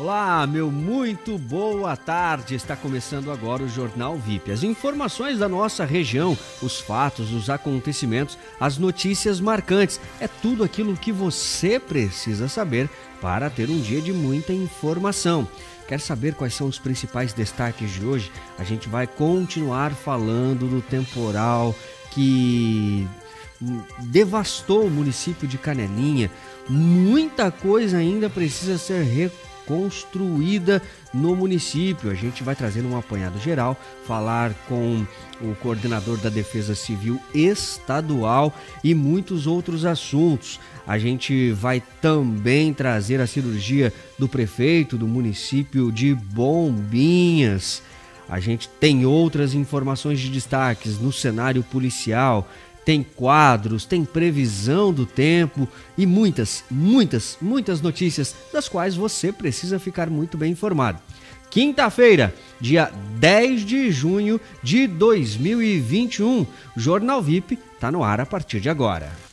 Olá, meu muito boa tarde. Está começando agora o Jornal VIP. As informações da nossa região, os fatos, os acontecimentos, as notícias marcantes. É tudo aquilo que você precisa saber para ter um dia de muita informação. Quer saber quais são os principais destaques de hoje? A gente vai continuar falando do temporal que devastou o município de Canelinha. Muita coisa ainda precisa ser recuperada construída no município. A gente vai trazer um apanhado geral, falar com o coordenador da Defesa Civil Estadual e muitos outros assuntos. A gente vai também trazer a cirurgia do prefeito do município de Bombinhas. A gente tem outras informações de destaques no cenário policial tem quadros, tem previsão do tempo e muitas, muitas, muitas notícias das quais você precisa ficar muito bem informado. Quinta-feira, dia 10 de junho de 2021. O Jornal VIP está no ar a partir de agora.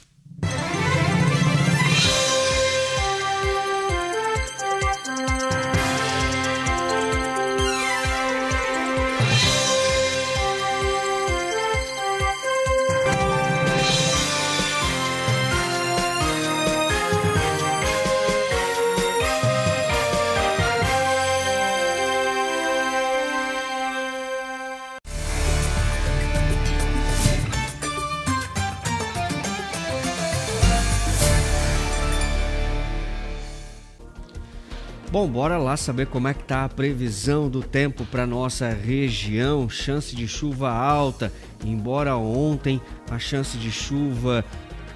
Bom, bora lá saber como é que tá a previsão do tempo para nossa região. Chance de chuva alta, embora ontem a chance de chuva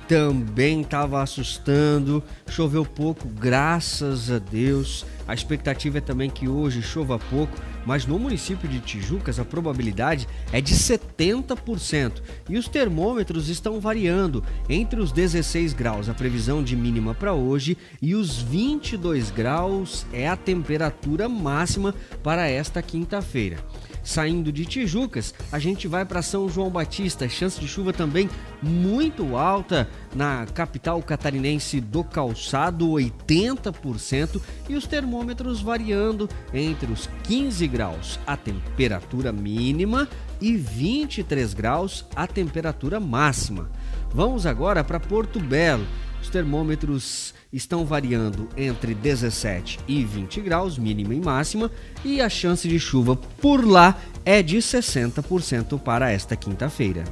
também estava assustando. Choveu pouco, graças a Deus. A expectativa é também que hoje chova pouco, mas no município de Tijucas a probabilidade é de 70% e os termômetros estão variando entre os 16 graus, a previsão de mínima para hoje, e os 22 graus é a temperatura máxima para esta quinta-feira. Saindo de Tijucas, a gente vai para São João Batista, chance de chuva também muito alta na capital catarinense do calçado, 80%, e os termômetros variando entre os 15 graus a temperatura mínima e 23 graus a temperatura máxima. Vamos agora para Porto Belo. Os termômetros estão variando entre 17 e 20 graus, mínima e máxima, e a chance de chuva por lá é de 60% para esta quinta-feira.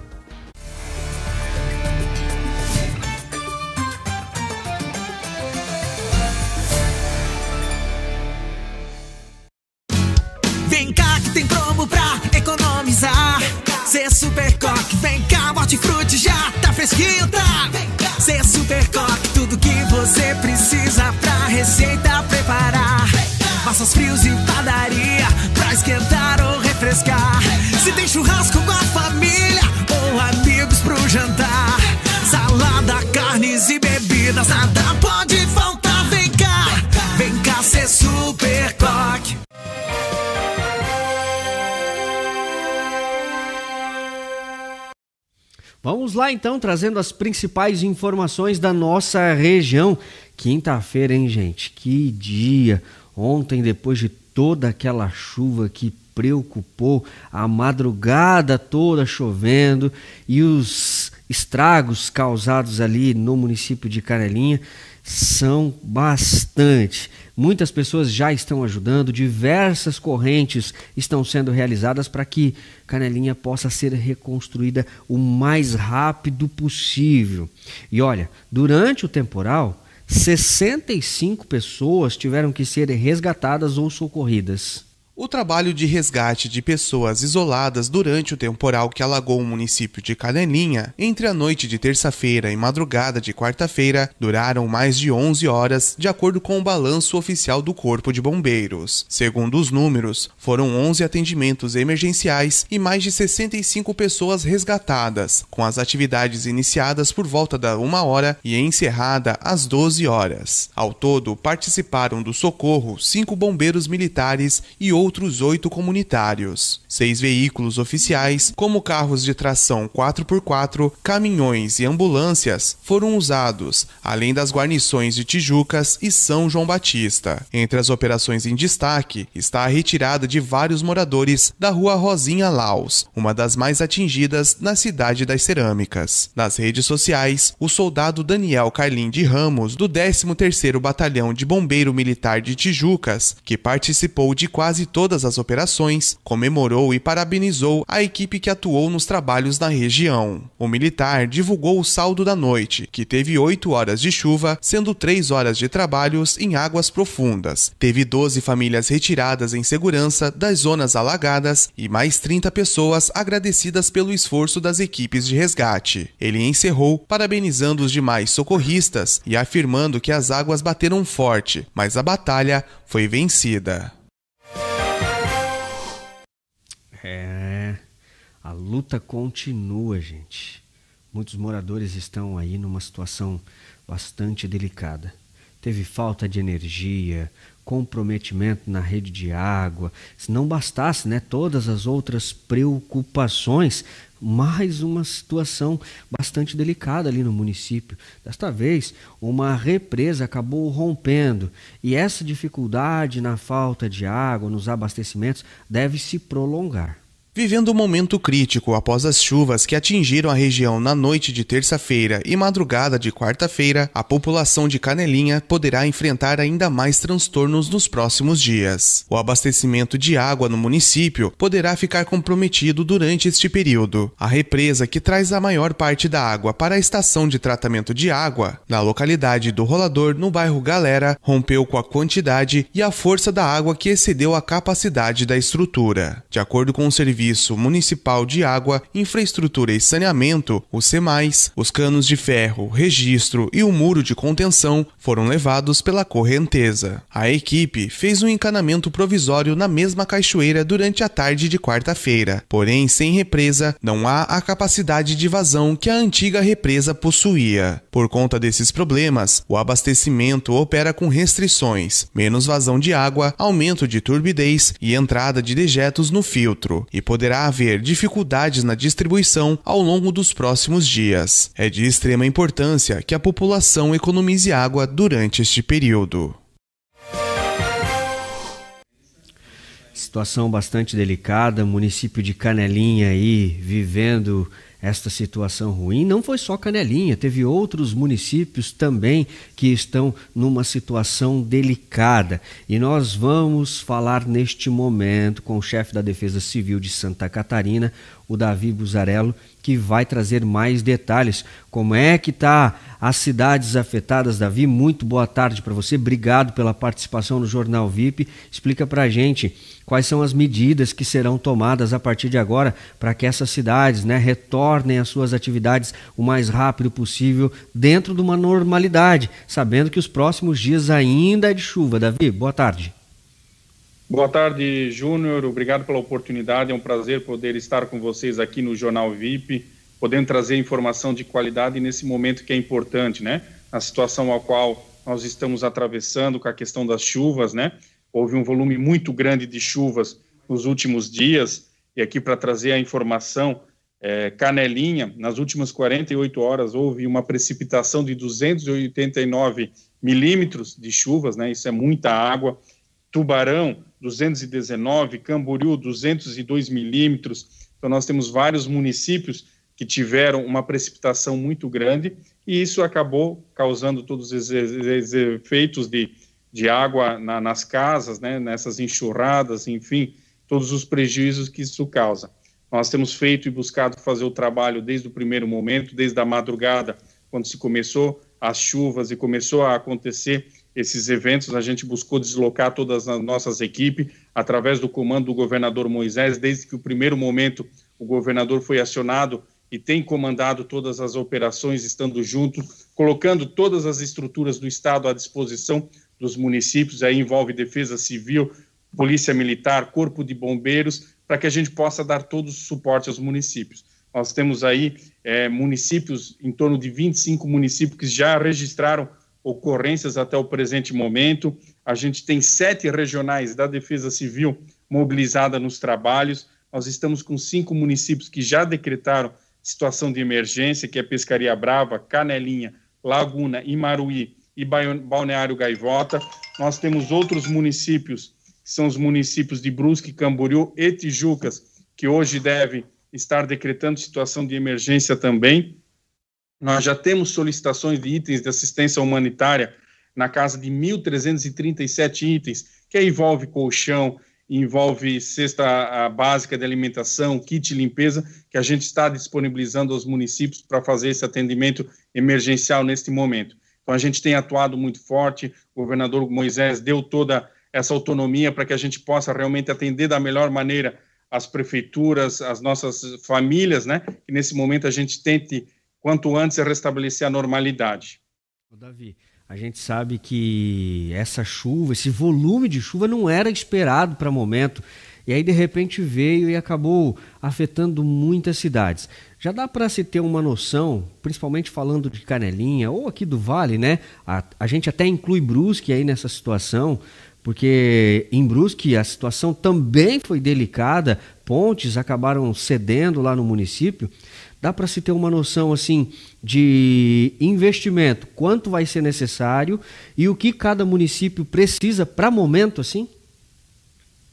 Vem cá que tem promo pra economizar. Cê super coque, vem cá, hortifruti já tá fresquinho, tá? Cê super receita preparar. Massas frios e padaria pra esquentar ou refrescar. Se tem churrasco com a família ou amigos pro jantar. Salada, carnes e bebidas, nada pode faltar. Vem cá, vem cá, cê super coque. Vamos lá então, trazendo as principais informações da nossa região. Quinta-feira, hein, gente? Que dia! Ontem, depois de toda aquela chuva que preocupou, a madrugada toda chovendo e os estragos causados ali no município de Canelinha são bastante. Muitas pessoas já estão ajudando, diversas correntes estão sendo realizadas para que Canelinha possa ser reconstruída o mais rápido possível. E olha, durante o temporal, 65 pessoas tiveram que ser resgatadas ou socorridas. O trabalho de resgate de pessoas isoladas durante o temporal que alagou o município de Canelinha entre a noite de terça-feira e madrugada de quarta-feira duraram mais de 11 horas, de acordo com o balanço oficial do Corpo de Bombeiros. Segundo os números, foram 11 atendimentos emergenciais e mais de 65 pessoas resgatadas, com as atividades iniciadas por volta da 1 hora e encerrada às 12 horas. Ao todo, participaram do socorro cinco bombeiros militares e outros outros oito comunitários. Seis veículos oficiais, como carros de tração 4x4, caminhões e ambulâncias, foram usados, além das guarnições de Tijucas e São João Batista. Entre as operações em destaque está a retirada de vários moradores da rua Rosinha Laus, uma das mais atingidas na cidade das cerâmicas. Nas redes sociais, o soldado Daniel Carlin de Ramos, do 13º Batalhão de Bombeiro Militar de Tijucas, que participou de quase todas as operações, comemorou e parabenizou a equipe que atuou nos trabalhos na região. O militar divulgou o saldo da noite, que teve 8 horas de chuva, sendo 3 horas de trabalhos em águas profundas. Teve 12 famílias retiradas em segurança das zonas alagadas e mais 30 pessoas agradecidas pelo esforço das equipes de resgate. Ele encerrou parabenizando os demais socorristas e afirmando que as águas bateram forte, mas a batalha foi vencida. É, a luta continua, gente. Muitos moradores estão aí numa situação bastante delicada. Teve falta de energia, comprometimento na rede de água. Se não bastasse, né, todas as outras preocupações, mais uma situação bastante delicada ali no município. Desta vez, uma represa acabou rompendo e essa dificuldade na falta de água, nos abastecimentos, deve se prolongar. Vivendo um momento crítico após as chuvas que atingiram a região na noite de terça-feira e madrugada de quarta-feira, a população de Canelinha poderá enfrentar ainda mais transtornos nos próximos dias. O abastecimento de água no município poderá ficar comprometido durante este período. A represa que traz a maior parte da água para a estação de tratamento de água, na localidade do Rolador, no bairro Galera, rompeu com a quantidade e a força da água que excedeu a capacidade da estrutura. De acordo com o serviço Serviço Municipal de Água, Infraestrutura e Saneamento, o SEMAIS, os canos de ferro, registro e o muro de contenção foram levados pela correnteza. A equipe fez um encanamento provisório na mesma cachoeira durante a tarde de quarta-feira, porém sem represa não há a capacidade de vazão que a antiga represa possuía. Por conta desses problemas, o abastecimento opera com restrições, menos vazão de água, aumento de turbidez e entrada de dejetos no filtro, e poderá haver dificuldades na distribuição ao longo dos próximos dias. É de extrema importância que a população economize água durante este período. Situação bastante delicada, município de Canelinha aí vivendo esta situação ruim. Não foi só Canelinha, teve outros municípios também que estão numa situação delicada. E nós vamos falar neste momento com o chefe da Defesa Civil de Santa Catarina, o Davi Buzarello, que vai trazer mais detalhes. Como é que tá as cidades afetadas, Davi? Muito boa tarde para você. Obrigado pela participação no Jornal VIP. Explica para a gente quais são as medidas que serão tomadas a partir de agora para que essas cidades né, retornem às suas atividades o mais rápido possível dentro de uma normalidade, sabendo que os próximos dias ainda é de chuva. Davi, boa tarde. Boa tarde, Júnior. Obrigado pela oportunidade. É um prazer poder estar com vocês aqui no Jornal VIP, podendo trazer informação de qualidade nesse momento que é importante, né? Na situação a qual nós estamos atravessando com a questão das chuvas, né? houve um volume muito grande de chuvas nos últimos dias, e aqui para trazer a informação, é, Canelinha, nas últimas 48 horas houve uma precipitação de 289 milímetros de chuvas, né, isso é muita água, Tubarão, 219, Camboriú, 202 milímetros, então nós temos vários municípios que tiveram uma precipitação muito grande, e isso acabou causando todos esses efeitos de de água na, nas casas, né, nessas enxurradas, enfim, todos os prejuízos que isso causa. Nós temos feito e buscado fazer o trabalho desde o primeiro momento, desde a madrugada, quando se começou as chuvas e começou a acontecer esses eventos, a gente buscou deslocar todas as nossas equipes através do comando do governador Moisés, desde que o primeiro momento o governador foi acionado e tem comandado todas as operações, estando junto, colocando todas as estruturas do Estado à disposição dos municípios, aí envolve Defesa Civil, Polícia Militar, Corpo de Bombeiros, para que a gente possa dar todo o suporte aos municípios. Nós temos aí é, municípios, em torno de 25 municípios que já registraram ocorrências até o presente momento. A gente tem sete regionais da Defesa Civil mobilizada nos trabalhos. Nós estamos com cinco municípios que já decretaram situação de emergência, que é Pescaria Brava, Canelinha, Laguna, Imaruí e Balneário Gaivota. Nós temos outros municípios, que são os municípios de Brusque, Camboriú e Tijucas, que hoje devem estar decretando situação de emergência também. Nós já temos solicitações de itens de assistência humanitária na casa de 1.337 itens, que envolve colchão, envolve cesta básica de alimentação, kit limpeza, que a gente está disponibilizando aos municípios para fazer esse atendimento emergencial neste momento. Então, a gente tem atuado muito forte, o governador Moisés deu toda essa autonomia para que a gente possa realmente atender da melhor maneira as prefeituras, as nossas famílias, né? Que nesse momento a gente tente, quanto antes, restabelecer a normalidade. Davi, a gente sabe que essa chuva, esse volume de chuva não era esperado para momento. E aí, de repente, veio e acabou afetando muitas cidades. Já dá para se ter uma noção, principalmente falando de Canelinha ou aqui do Vale, né? A, a gente até inclui Brusque aí nessa situação, porque em Brusque a situação também foi delicada, pontes acabaram cedendo lá no município. Dá para se ter uma noção assim de investimento, quanto vai ser necessário e o que cada município precisa para momento assim?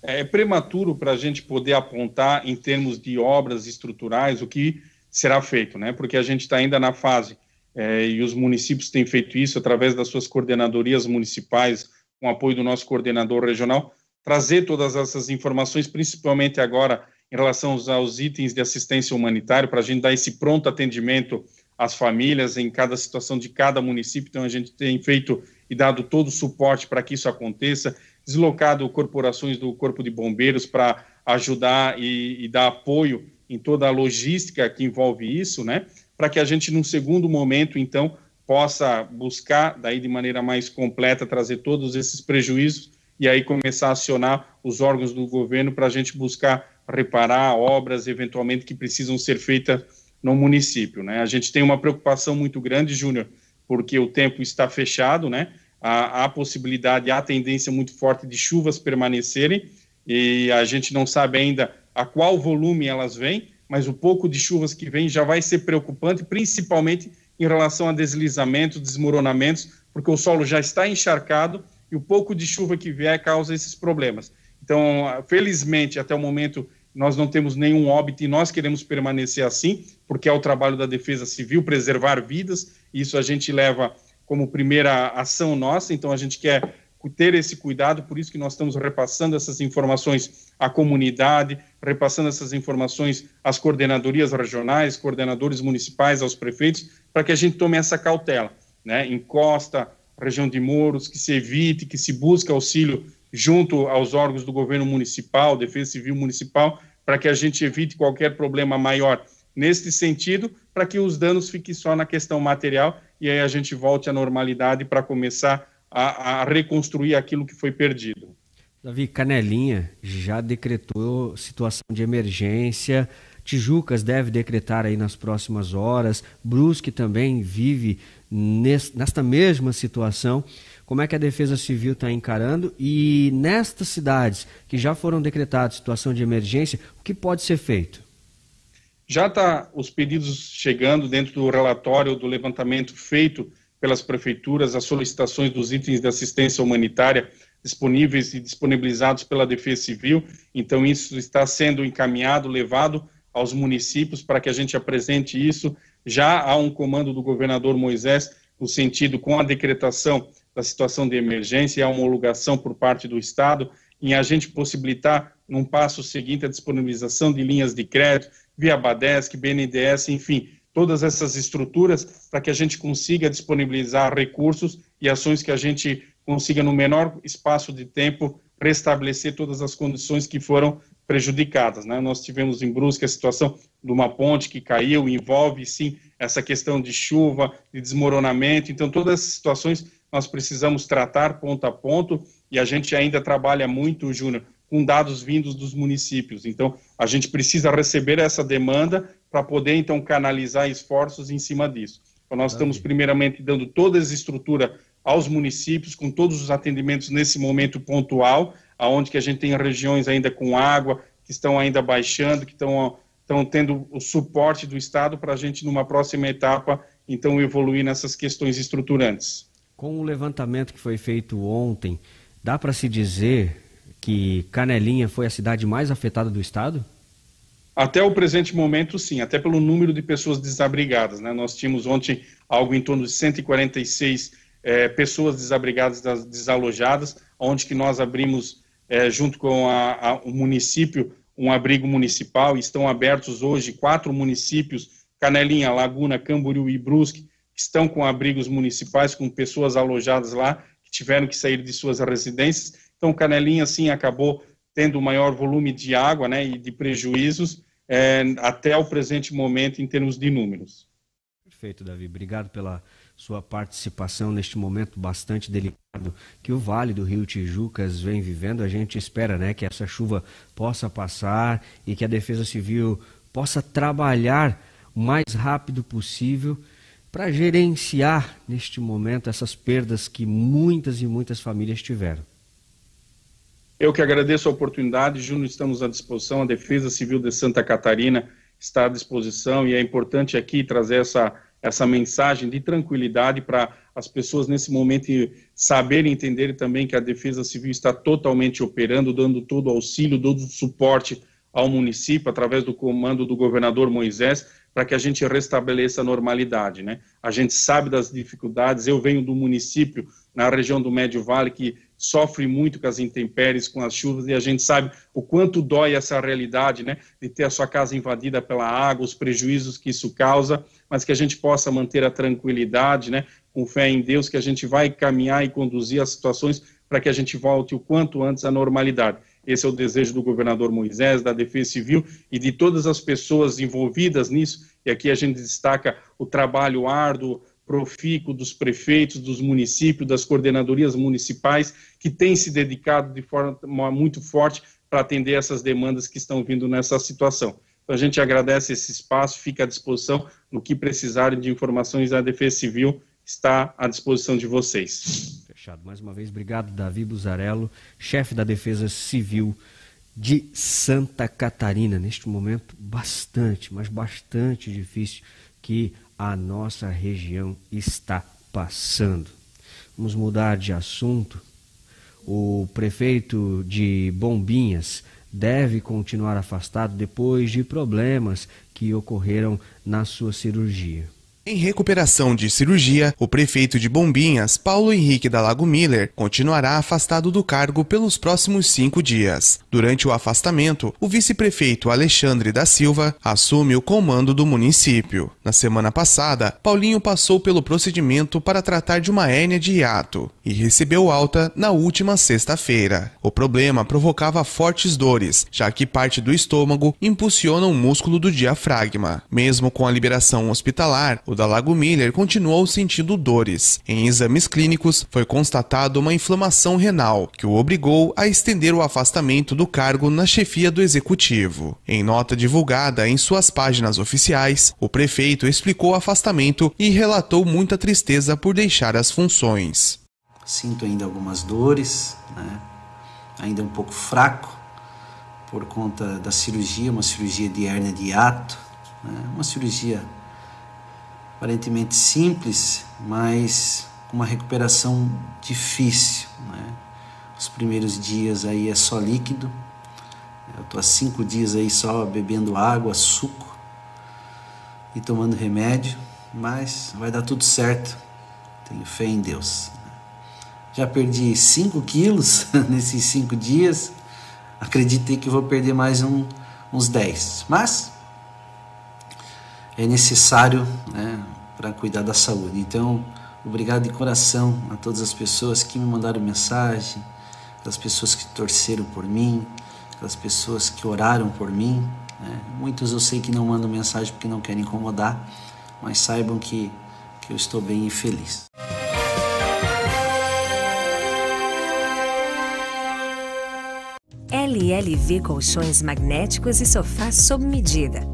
É prematuro para a gente poder apontar em termos de obras estruturais o que será feito, né? Porque a gente está ainda na fase é, e os municípios têm feito isso através das suas coordenadorias municipais com apoio do nosso coordenador regional, trazer todas essas informações, principalmente agora em relação aos, itens de assistência humanitária, para a gente dar esse pronto atendimento às famílias em cada situação de cada município. Então, a gente tem feito e dado todo o suporte para que isso aconteça, deslocado corporações do Corpo de Bombeiros para ajudar e, e dar apoio em toda a logística que envolve isso, né? Para que a gente, num segundo momento, então, possa buscar, daí de maneira mais completa, trazer todos esses prejuízos e aí começar a acionar os órgãos do governo para a gente buscar reparar obras eventualmente que precisam ser feitas no município, né? A gente tem uma preocupação muito grande, Júnior, porque o tempo está fechado, né? Há, há possibilidade, há tendência muito forte de chuvas permanecerem e a gente não sabe ainda a qual volume elas vêm, mas o pouco de chuvas que vem já vai ser preocupante, principalmente em relação a deslizamentos, desmoronamentos, porque o solo já está encharcado e o pouco de chuva que vier causa esses problemas. Então, felizmente, até o momento, nós não temos nenhum óbito e nós queremos permanecer assim, porque é o trabalho da Defesa Civil preservar vidas, e isso a gente leva como primeira ação nossa, então a gente quer ter esse cuidado, por isso que nós estamos repassando essas informações à comunidade, repassando essas informações às coordenadorias regionais, coordenadores municipais, aos prefeitos, para que a gente tome essa cautela, né? Encosta, região de Moros, que se evite, que se busque auxílio junto aos órgãos do governo municipal, Defesa Civil Municipal, para que a gente evite qualquer problema maior nesse sentido, para que os danos fiquem só na questão material e aí a gente volte à normalidade para começar a, a, reconstruir aquilo que foi perdido. Davi, Canelinha já decretou situação de emergência, Tijucas deve decretar aí nas próximas horas, Brusque também vive nesta mesma situação. Como é que a Defesa Civil está encarando? E nestas cidades que já foram decretadas situação de emergência, o que pode ser feito? Já está os pedidos chegando dentro do relatório do levantamento feito pelas prefeituras, as solicitações dos itens de assistência humanitária disponíveis e disponibilizados pela Defesa Civil. Então, isso está sendo encaminhado, levado aos municípios para que a gente apresente isso. Já há um comando do governador Moisés no sentido com a decretação da situação de emergência e a homologação por parte do Estado em a gente possibilitar, num passo seguinte, a disponibilização de linhas de crédito via Badesc, BNDES, enfim, todas essas estruturas para que a gente consiga disponibilizar recursos e ações que a gente consiga, no menor espaço de tempo, restabelecer todas as condições que foram prejudicadas. Né? Nós tivemos em Brusque a situação de uma ponte que caiu, envolve sim essa questão de chuva, de desmoronamento, então todas essas situações nós precisamos tratar ponto a ponto e a gente ainda trabalha muito, Júnior, com dados vindos dos municípios. Então, a gente precisa receber essa demanda para poder, então, canalizar esforços em cima disso. Então, nós estamos, primeiramente, dando toda essa estrutura aos municípios, com todos os atendimentos nesse momento pontual, aonde que a gente tem regiões ainda com água, que estão ainda baixando, que estão, estão tendo o suporte do Estado para a gente, numa próxima etapa, então evoluir nessas questões estruturantes. Com o levantamento que foi feito ontem, dá para se dizer que Canelinha foi a cidade mais afetada do estado? Até o presente momento, sim, até pelo número de pessoas desabrigadas. Né? Nós tínhamos ontem algo em torno de 146 é, pessoas desabrigadas, desalojadas, onde que nós abrimos, é, junto com a, a, o município, um abrigo municipal. Estão abertos hoje quatro municípios, Canelinha, Laguna, Camboriú e Brusque, que estão com abrigos municipais, com pessoas alojadas lá, que tiveram que sair de suas residências. Então, Canelinha, sim, acabou tendo maior volume de água né, e de prejuízos é, até o presente momento em termos de números. Perfeito, Davi. Obrigado pela sua participação neste momento bastante delicado que o Vale do Rio Tijucas vem vivendo. A gente espera né, que essa chuva possa passar e que a Defesa Civil possa trabalhar o mais rápido possível para gerenciar neste momento essas perdas que muitas e muitas famílias tiveram. Eu que agradeço a oportunidade, Júnior, estamos à disposição, a Defesa Civil de Santa Catarina está à disposição e é importante aqui trazer essa, essa mensagem de tranquilidade para as pessoas nesse momento saberem entender também que a Defesa Civil está totalmente operando, dando todo o auxílio, todo o suporte ao município através do comando do governador Moisés para que a gente restabeleça a normalidade, né? A gente sabe das dificuldades. Eu venho do município na região do Médio Vale que sofre muito com as intempéries, com as chuvas, e a gente sabe o quanto dói essa realidade, né, de ter a sua casa invadida pela água, os prejuízos que isso causa, mas que a gente possa manter a tranquilidade, né, com fé em Deus, que a gente vai caminhar e conduzir as situações para que a gente volte o quanto antes à normalidade. Esse é o desejo do governador Moisés, da Defesa Civil e de todas as pessoas envolvidas nisso, e aqui a gente destaca o trabalho árduo, profícuo dos prefeitos, dos municípios, das coordenadorias municipais, que têm se dedicado de forma muito forte para atender essas demandas que estão vindo nessa situação. Então, a gente agradece esse espaço, fica à disposição no que precisarem de informações, a Defesa Civil está à disposição de vocês. Fechado. Mais uma vez, obrigado, Davi Buzarello, chefe da Defesa Civil de Santa Catarina, neste momento bastante, mas bastante difícil que a nossa região está passando. Vamos mudar de assunto. O prefeito de Bombinhas deve continuar afastado depois de problemas que ocorreram na sua cirurgia. Em recuperação de cirurgia, o prefeito de Bombinhas, Paulo Henrique da Lago Miller, continuará afastado do cargo pelos próximos cinco dias. Durante o afastamento, o vice-prefeito Alexandre da Silva assume o comando do município. Na semana passada, Paulinho passou pelo procedimento para tratar de uma hérnia de hiato e recebeu alta na última sexta-feira. O problema provocava fortes dores, já que parte do estômago impulsiona o músculo do diafragma. Mesmo com a liberação hospitalar, o da Lago Miller continuou sentindo dores. Em exames clínicos, foi constatado uma inflamação renal, que o obrigou a estender o afastamento do cargo na chefia do executivo. Em nota divulgada em suas páginas oficiais, o prefeito explicou o afastamento e relatou muita tristeza por deixar as funções. Sinto ainda algumas dores, né? ainda um pouco fraco por conta da cirurgia, uma cirurgia de hérnia de hiato, né? uma cirurgia aparentemente simples, mas uma recuperação difícil. Né? Os primeiros dias aí é só líquido. Eu estou há cinco dias aí só bebendo água, suco e tomando remédio, mas vai dar tudo certo. Tenho fé em Deus. Já perdi 5 quilos nesses cinco dias. Acreditei que vou perder mais um, uns 10. Mas é necessário né, para cuidar da saúde. Então, obrigado de coração a todas as pessoas que me mandaram mensagem, as pessoas que torceram por mim, as pessoas que oraram por mim. Né? Muitos eu sei que não mandam mensagem porque não querem incomodar, mas saibam que, que eu estou bem e feliz. LLV Colchões Magnéticos e Sofás sob medida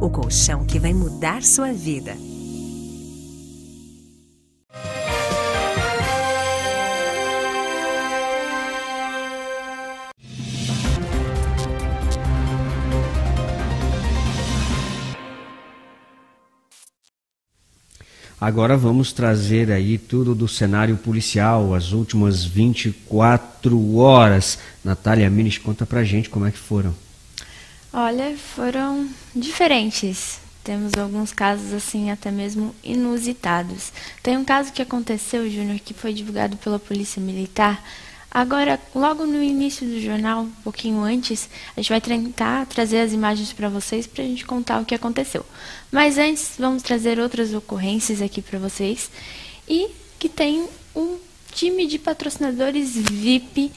o colchão que vai mudar sua vida. Agora vamos trazer aí tudo do cenário policial, as últimas 24 horas. Natália Minis, conta pra gente como é que foram. Olha, foram diferentes. Temos alguns casos assim até mesmo inusitados. Tem um caso que aconteceu, Júnior, que foi divulgado pela Polícia Militar. Agora, logo no início do jornal, um pouquinho antes, a gente vai tentar trazer as imagens para vocês para a gente contar o que aconteceu. Mas antes, vamos trazer outras ocorrências aqui para vocês e que tem um time de patrocinadores VIP,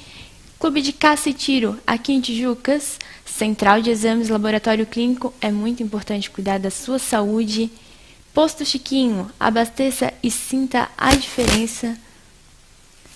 Clube de Caça e Tiro aqui em Tijucas Central de Exames Laboratório Clínico é muito importante cuidar da sua saúde. Posto Chiquinho, abasteça e sinta a diferença.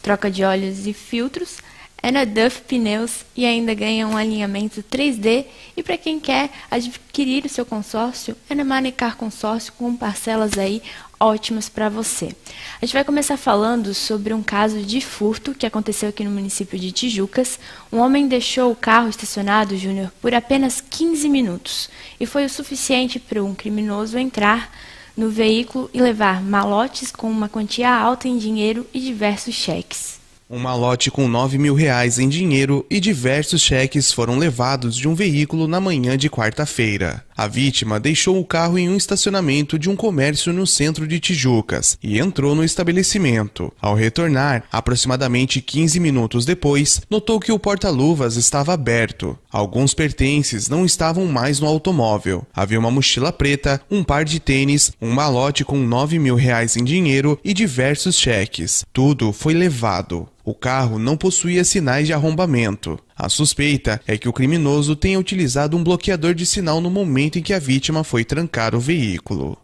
Troca de óleos e filtros é na Duff Pneus e ainda ganha um alinhamento 3D. E para quem quer adquirir o seu consórcio, é na Manecar Consórcio com parcelas aí ótimas para você. A gente vai começar falando sobre um caso de furto que aconteceu aqui no município de Tijucas. Um homem deixou o carro estacionado, Júnior, por apenas 15 minutos e foi o suficiente para um criminoso entrar no veículo e levar malotes com uma quantia alta em dinheiro e diversos cheques. Um malote com 9 mil reais em dinheiro e diversos cheques foram levados de um veículo na manhã de quarta-feira. A vítima deixou o carro em um estacionamento de um comércio no centro de Tijucas e entrou no estabelecimento. Ao retornar, aproximadamente 15 minutos depois, notou que o porta-luvas estava aberto. Alguns pertences não estavam mais no automóvel. Havia uma mochila preta, um par de tênis, um malote com 9 mil reais em dinheiro e diversos cheques. Tudo foi levado. O carro não possuía sinais de arrombamento. A suspeita é que o criminoso tenha utilizado um bloqueador de sinal no momento em que a vítima foi trancar o veículo.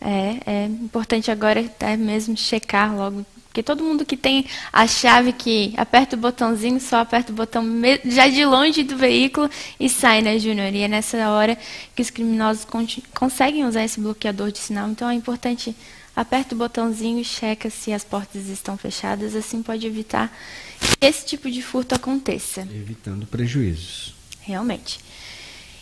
É, é importante agora até mesmo checar logo, porque todo mundo que tem a chave que aperta o botãozinho, só aperta o botão já de longe do veículo e sai, né, Júnior? E é nessa hora que os criminosos conseguem usar esse bloqueador de sinal. Então é importante aperta o botãozinho e checa se as portas estão fechadas, assim pode evitar que esse tipo de furto aconteça. Evitando prejuízos. Realmente.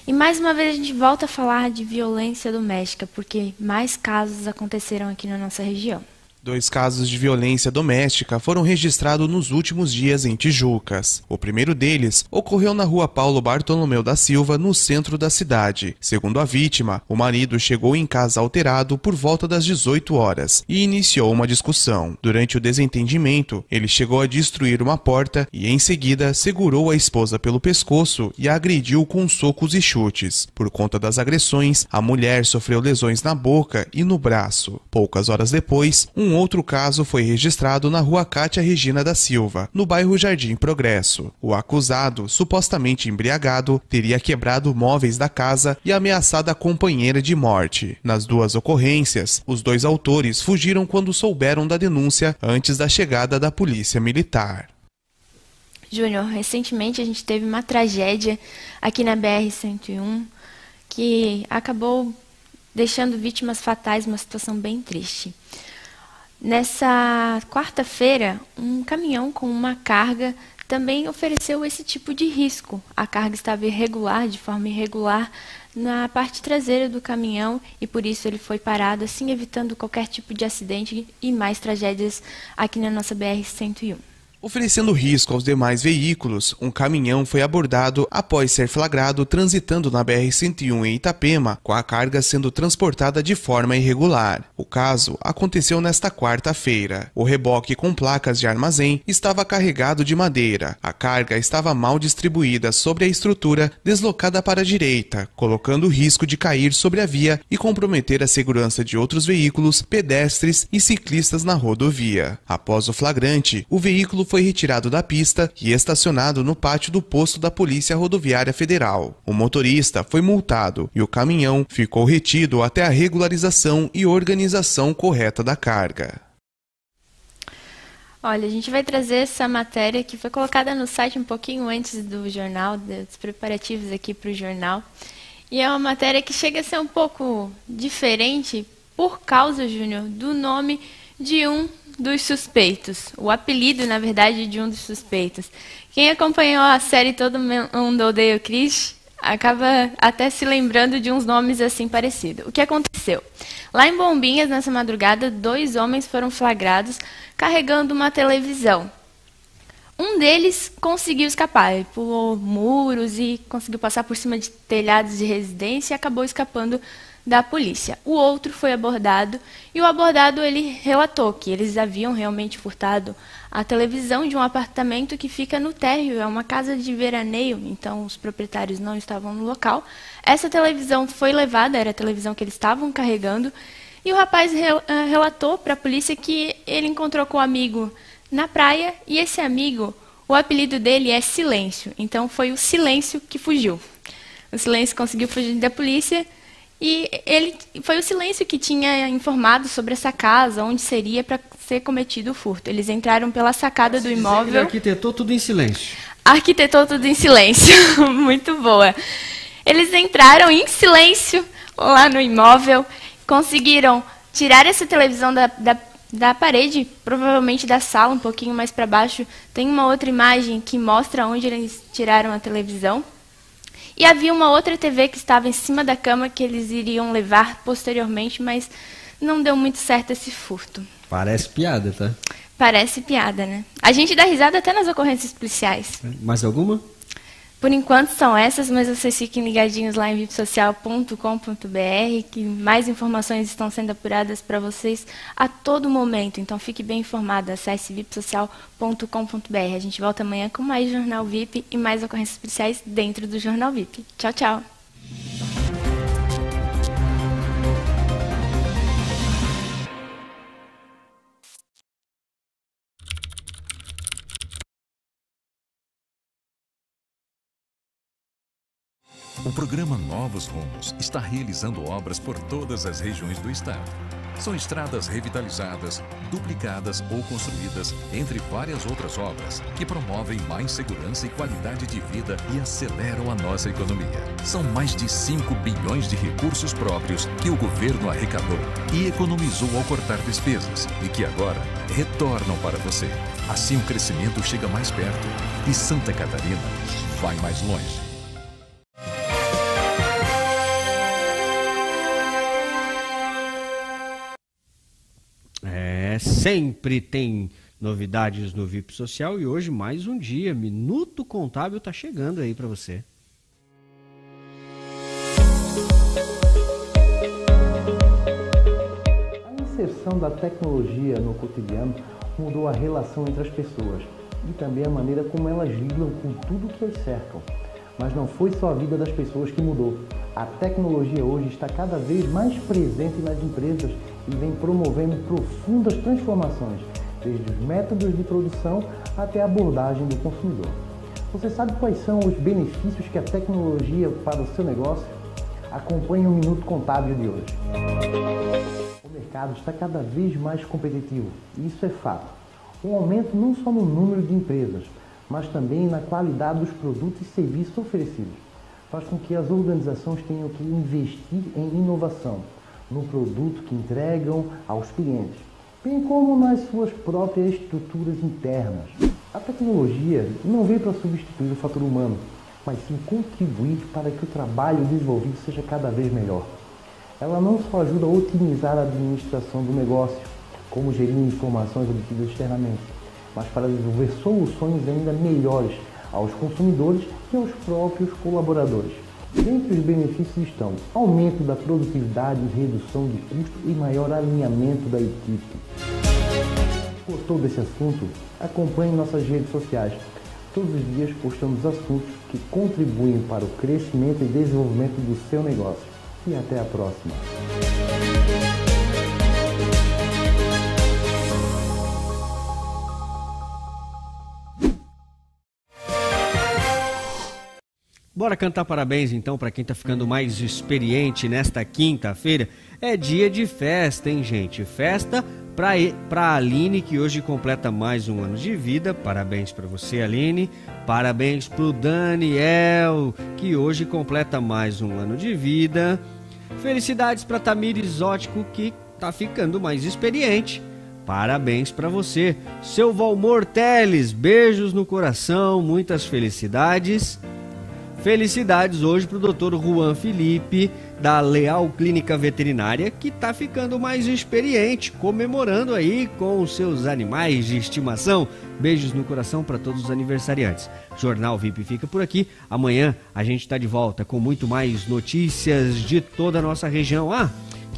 E mais uma vez a gente volta a falar de violência doméstica, porque mais casos aconteceram aqui na nossa região. Dois casos de violência doméstica foram registrados nos últimos dias em Tijucas. O primeiro deles ocorreu na rua Paulo Bartolomeu da Silva, no centro da cidade. Segundo a vítima, o marido chegou em casa alterado por volta das 18 horas e iniciou uma discussão. Durante o desentendimento, ele chegou a destruir uma porta e, em seguida, segurou a esposa pelo pescoço e a agrediu com socos e chutes. Por conta das agressões, a mulher sofreu lesões na boca e no braço. Poucas horas depois, um outro caso foi registrado na rua Cátia Regina da Silva, no bairro Jardim Progresso. O acusado, supostamente embriagado, teria quebrado móveis da casa e ameaçado a companheira de morte. Nas duas ocorrências, os dois autores fugiram quando souberam da denúncia antes da chegada da polícia militar. Júnior, recentemente a gente teve uma tragédia aqui na BR-101 que acabou deixando vítimas fatais, uma situação bem triste. Nessa quarta-feira, um caminhão com uma carga também ofereceu esse tipo de risco. A carga estava irregular, de forma irregular, na parte traseira do caminhão e por isso ele foi parado, assim evitando qualquer tipo de acidente e mais tragédias aqui na nossa BR-101. Oferecendo risco aos demais veículos, um caminhão foi abordado após ser flagrado transitando na BR-101 em Itapema, com a carga sendo transportada de forma irregular. O caso aconteceu nesta quarta-feira. O reboque com placas de armazém estava carregado de madeira. A carga estava mal distribuída sobre a estrutura, deslocada para a direita, colocando o risco de cair sobre a via e comprometer a segurança de outros veículos, pedestres e ciclistas na rodovia. Após o flagrante, o veículo foi retirado da pista e estacionado no pátio do posto da Polícia Rodoviária Federal. O motorista foi multado e o caminhão ficou retido até a regularização e organização correta da carga. Olha, a gente vai trazer essa matéria que foi colocada no site um pouquinho antes do jornal, dos preparativos aqui para o jornal. E é uma matéria que chega a ser um pouco diferente por causa, Júnior, do nome de um dos suspeitos. O apelido, na verdade, de um dos suspeitos. Quem acompanhou a série Todo Mundo Odeia o Chris acaba até se lembrando de uns nomes assim parecidos. O que aconteceu? Lá em Bombinhas, nessa madrugada, dois homens foram flagrados carregando uma televisão. Um deles conseguiu escapar, pulou muros e conseguiu passar por cima de telhados de residência e acabou escapando da polícia. O outro foi abordado e o abordado ele relatou que eles haviam realmente furtado a televisão de um apartamento que fica no térreo, é uma casa de veraneio, então os proprietários não estavam no local. Essa televisão foi levada, era a televisão que eles estavam carregando, e o rapaz eh, relatou para a polícia que ele encontrou com um amigo na praia e esse amigo, o apelido dele é Silêncio, então foi o Silêncio que fugiu. O Silêncio conseguiu fugir da polícia e ele foi o silêncio que tinha informado sobre essa casa, onde seria para ser cometido o furto. Eles entraram pela sacada do imóvel. Ele arquitetou tudo em silêncio. Arquitetou tudo em silêncio. Muito boa. Eles entraram em silêncio lá no imóvel, conseguiram tirar essa televisão da, da, da parede, provavelmente da sala, um pouquinho mais para baixo. Tem uma outra imagem que mostra onde eles tiraram a televisão. E havia uma outra TV que estava em cima da cama que eles iriam levar posteriormente, mas não deu muito certo esse furto. Parece piada, tá? Parece piada, né? A gente dá risada até nas ocorrências policiais. Mais alguma? Por enquanto são essas, mas vocês fiquem ligadinhos lá em vipsocial.com.br, que mais informações estão sendo apuradas para vocês a todo momento. Então fique bem informado, acesse vipsocial.com.br. A gente volta amanhã com mais Jornal VIP e mais ocorrências especiais dentro do Jornal VIP. Tchau, tchau! O programa Novos Rumos está realizando obras por todas as regiões do estado. São estradas revitalizadas, duplicadas ou construídas, entre várias outras obras, que promovem mais segurança e qualidade de vida e aceleram a nossa economia. São mais de 5 bilhões de recursos próprios que o governo arrecadou e economizou ao cortar despesas e que agora retornam para você. Assim o crescimento chega mais perto e Santa Catarina vai mais longe. Sempre tem novidades no VIP Social e hoje mais um dia, Minuto Contábil está chegando aí para você. A inserção da tecnologia no cotidiano mudou a relação entre as pessoas e também a maneira como elas lidam com tudo que as cercam. Mas não foi só a vida das pessoas que mudou. A tecnologia hoje está cada vez mais presente nas empresas e vem promovendo profundas transformações, desde os métodos de produção até a abordagem do consumidor. Você sabe quais são os benefícios que a tecnologia para o seu negócio? Acompanhe o Minuto Contábil de hoje. O mercado está cada vez mais competitivo, e isso é fato. Um aumento não só no número de empresas, mas também na qualidade dos produtos e serviços oferecidos, faz com que as organizações tenham que investir em inovação no produto que entregam aos clientes, bem como nas suas próprias estruturas internas. A tecnologia não veio para substituir o fator humano, mas sim contribuir para que o trabalho desenvolvido seja cada vez melhor. Ela não só ajuda a otimizar a administração do negócio, como gerir informações obtidas externamente, mas para desenvolver soluções ainda melhores aos consumidores e aos próprios colaboradores. Dentre os benefícios estão aumento da produtividade, redução de custo e maior alinhamento da equipe. Gostou desse assunto? Acompanhe nossas redes sociais. Todos os dias postamos assuntos que contribuem para o crescimento e desenvolvimento do seu negócio. E até a próxima! Bora cantar parabéns então para quem tá ficando mais experiente nesta quinta-feira. É dia de festa, hein, gente? Festa para para Aline que hoje completa mais um ano de vida. Parabéns para você, Aline. Parabéns pro Daniel que hoje completa mais um ano de vida. Felicidades para Tamires Ótico que tá ficando mais experiente. Parabéns para você. Seu Valmor Teles, beijos no coração, muitas felicidades. Felicidades hoje para o Dr. Juan Felipe, da Leal Clínica Veterinária, que está ficando mais experiente, comemorando aí com os seus animais de estimação. Beijos no coração para todos os aniversariantes. Jornal VIP fica por aqui. Amanhã a gente está de volta com muito mais notícias de toda a nossa região. Ah,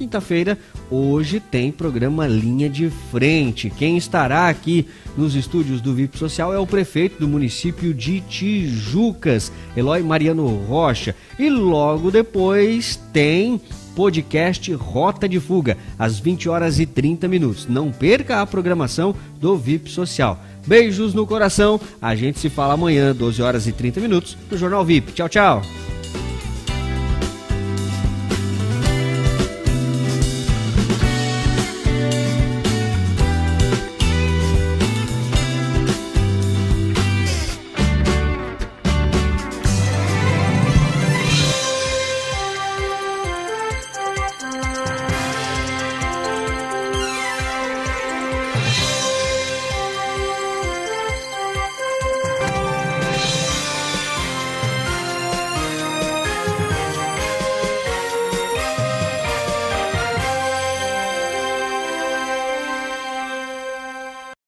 quinta-feira, hoje tem programa Linha de Frente. Quem estará aqui nos estúdios do VIP Social é o prefeito do município de Tijucas, Eloy Mariano Rocha. E logo depois tem podcast Rota de Fuga, às 20 horas e 30 minutos. Não perca a programação do VIP Social. Beijos no coração. A gente se fala amanhã, 12 horas e 30 minutos, no Jornal VIP. Tchau, tchau.